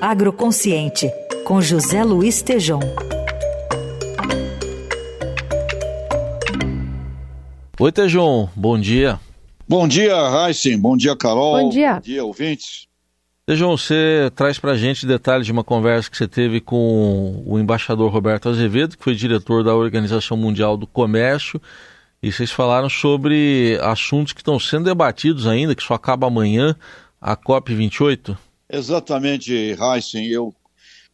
Agroconsciente, com José Luiz Tejom. Oi, Tejom, bom dia. Bom dia, Heisen. Bom dia, Carol. Bom dia. Bom dia, ouvintes. Tejom, você traz para a gente detalhes de uma conversa que você teve com o embaixador Roberto Azevedo, que foi diretor da Organização Mundial do Comércio, e vocês falaram sobre assuntos que estão sendo debatidos ainda, que só acaba amanhã, a COP28? Exatamente, Heisen. Eu,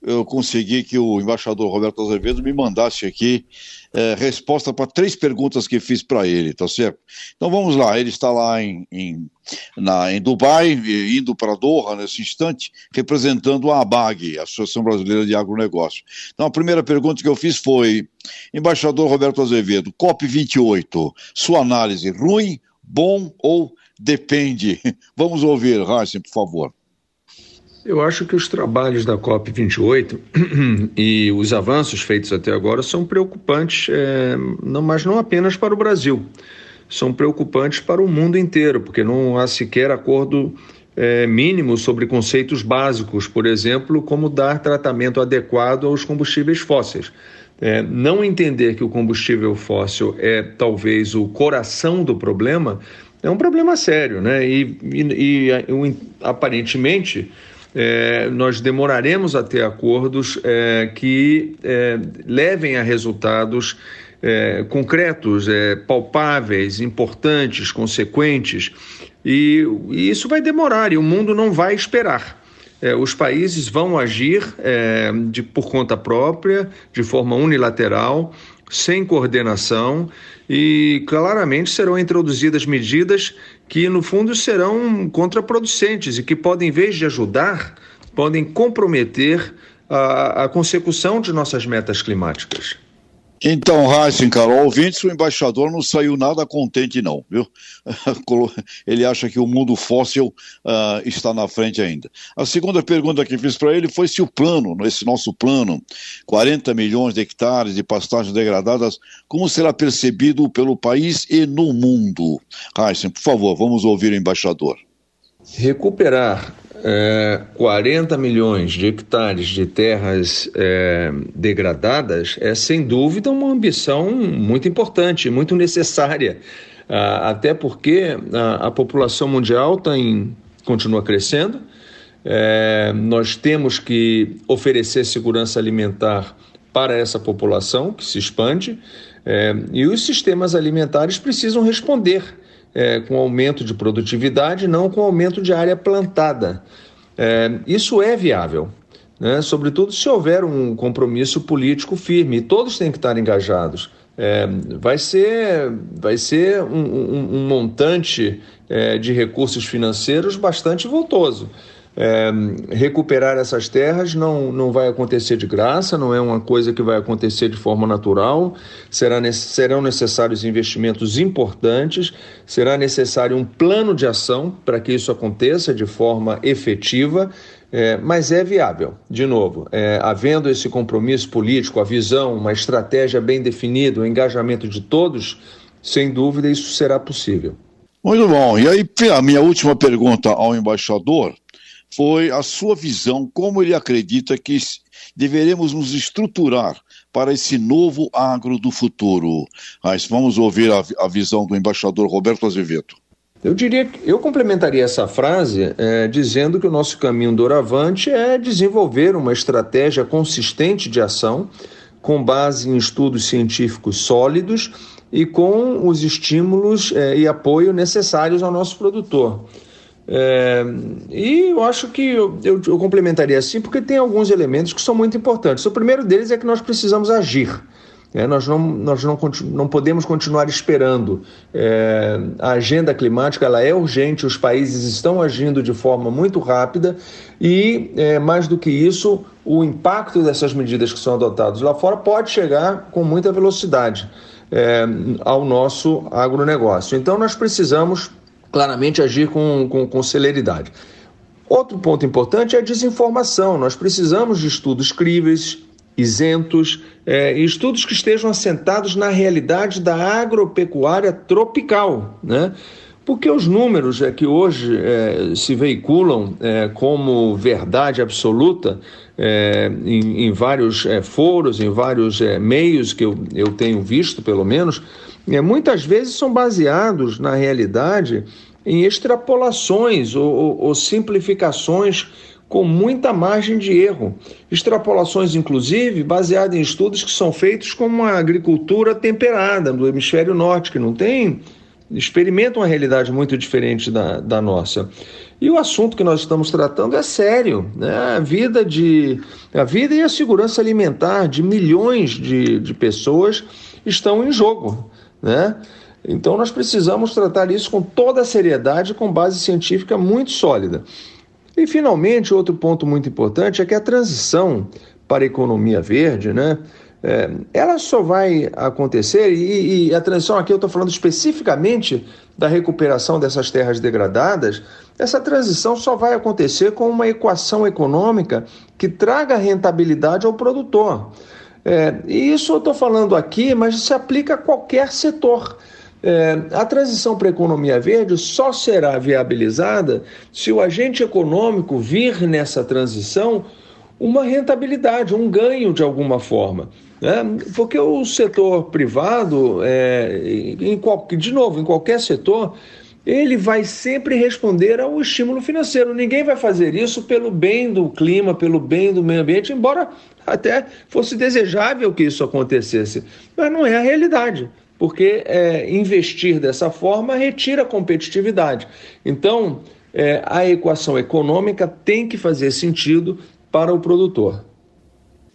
eu consegui que o embaixador Roberto Azevedo me mandasse aqui é, resposta para três perguntas que fiz para ele, tá certo? Então vamos lá, ele está lá em, em, na, em Dubai, indo para Doha nesse instante, representando a ABAG, a Associação Brasileira de Agronegócio. Então a primeira pergunta que eu fiz foi, embaixador Roberto Azevedo, COP28, sua análise, ruim, bom ou depende? Vamos ouvir, Heisen, por favor. Eu acho que os trabalhos da COP28 e os avanços feitos até agora são preocupantes, é, não, mas não apenas para o Brasil, são preocupantes para o mundo inteiro, porque não há sequer acordo é, mínimo sobre conceitos básicos, por exemplo, como dar tratamento adequado aos combustíveis fósseis. É, não entender que o combustível fóssil é talvez o coração do problema é um problema sério, né? E, e, e aparentemente é, nós demoraremos a ter acordos é, que é, levem a resultados é, concretos, é, palpáveis, importantes, consequentes, e, e, isso vai demorar e o mundo não vai esperar. É, os países vão agir de, por conta própria, de forma unilateral, sem coordenação e claramente serão introduzidas medidas que, no fundo, serão contraproducentes e que podem, em vez de ajudar, podem comprometer a, a consecução de nossas metas climáticas. Então, Heisen, Carol, ouvintes, o embaixador não saiu nada contente, não, viu? Ele acha que o mundo fóssil uh, está na frente ainda. A segunda pergunta que fiz para ele foi se o plano, esse nosso plano, 40 milhões de hectares de pastagens degradadas, como será percebido pelo país e no mundo? Heisen, por favor, vamos ouvir o embaixador. Recuperar é, 40 milhões de hectares de terras é, degradadas é, sem dúvida, uma ambição muito importante, muito necessária, ah, até porque a, a, população mundial tem, continua crescendo, é, nós temos que oferecer segurança alimentar para essa população que se expande. É, e os sistemas alimentares precisam responder é, com aumento de produtividade, não com aumento de área plantada. É, isso é viável, né? sobretudo se houver um compromisso político firme, todos têm que estar engajados. É, vai ser, vai ser um, um, um montante é, de recursos financeiros bastante voltoso. É, recuperar essas terras não, não vai acontecer de graça, não é uma coisa que vai acontecer de forma natural. Será, serão necessários investimentos importantes, será necessário um plano de ação para que isso aconteça de forma efetiva, é, mas é viável. De novo, é, havendo esse compromisso político, a visão, uma estratégia bem definida, o engajamento de todos, sem dúvida isso será possível. Muito bom. E aí, a minha última pergunta ao embaixador foi a sua visão, como ele acredita que deveremos nos estruturar para esse novo agro do futuro. Mas vamos ouvir a, a visão do embaixador Roberto Azevedo. Eu diria, eu complementaria essa frase é, dizendo que o nosso caminho doravante é desenvolver uma estratégia consistente de ação com base em estudos científicos sólidos e com os estímulos é, e apoio necessários ao nosso produtor. É, e eu acho que eu, eu, eu, complementaria assim, porque tem alguns elementos que são muito importantes. O primeiro deles é que nós precisamos agir. É, nós não, nós não, não podemos continuar esperando. É, a agenda climática ela é urgente, os países estão agindo de forma muito rápida e, é, mais do que isso, o impacto dessas medidas que são adotadas lá fora pode chegar com muita velocidade é, ao nosso agronegócio. Então, nós precisamos claramente agir com, com, com celeridade. Outro ponto importante é a desinformação. Nós precisamos de estudos críveis, isentos, é, estudos que estejam assentados na realidade da agropecuária tropical, né? porque os números é, que hoje é, se veiculam é, como verdade absoluta é, em, em, vários é, foros, em vários é, meios que eu, eu tenho visto, pelo menos, muitas vezes são baseados na realidade em extrapolações ou, ou, ou simplificações com muita margem de erro. Extrapolações, inclusive, baseadas em estudos que são feitos com uma agricultura temperada no hemisfério norte, que não tem experimentam uma realidade muito diferente da, da nossa. E o assunto que nós estamos tratando é sério, né? A vida de a vida e a segurança alimentar de milhões de, de pessoas estão em jogo, né? Então nós precisamos tratar isso com toda a seriedade, com base científica muito sólida. E finalmente, outro ponto muito importante é que a transição para a economia verde, né? É, ela só vai acontecer, e, e a transição aqui eu estou falando especificamente da recuperação dessas terras degradadas, essa transição só vai acontecer com uma equação econômica que traga rentabilidade ao produtor. É, e isso eu estou falando aqui, mas se aplica a qualquer setor. É, a transição para a economia verde só será viabilizada se o agente econômico vir nessa transição uma rentabilidade, um ganho de alguma forma. Né? Porque o setor privado, é, em de novo, em qualquer setor, ele vai sempre responder ao estímulo financeiro. Ninguém vai fazer isso pelo bem do clima, pelo bem do meio ambiente, embora até fosse desejável que isso acontecesse. Mas não é a realidade, porque é, investir dessa forma retira competitividade. Então, é, a equação econômica tem que fazer sentido para o produtor.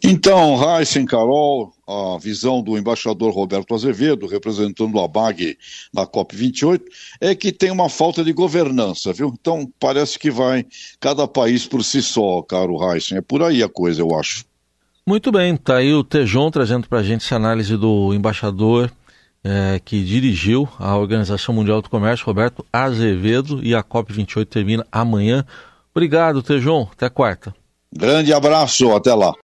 Então, Heisen Carol, a visão do embaixador Roberto Azevedo, representando a BAG na COP28, é que tem uma falta de governança, viu? Então, parece que vai cada país por si só, caro Heisen. É por aí a coisa, eu acho. Muito bem, tá aí o Tejon trazendo para a gente essa análise do embaixador é, que dirigiu a Organização Mundial do Comércio, Roberto Azevedo, e a COP28 termina amanhã. Obrigado, Tejon. Até quarta. Grande abraço, até lá.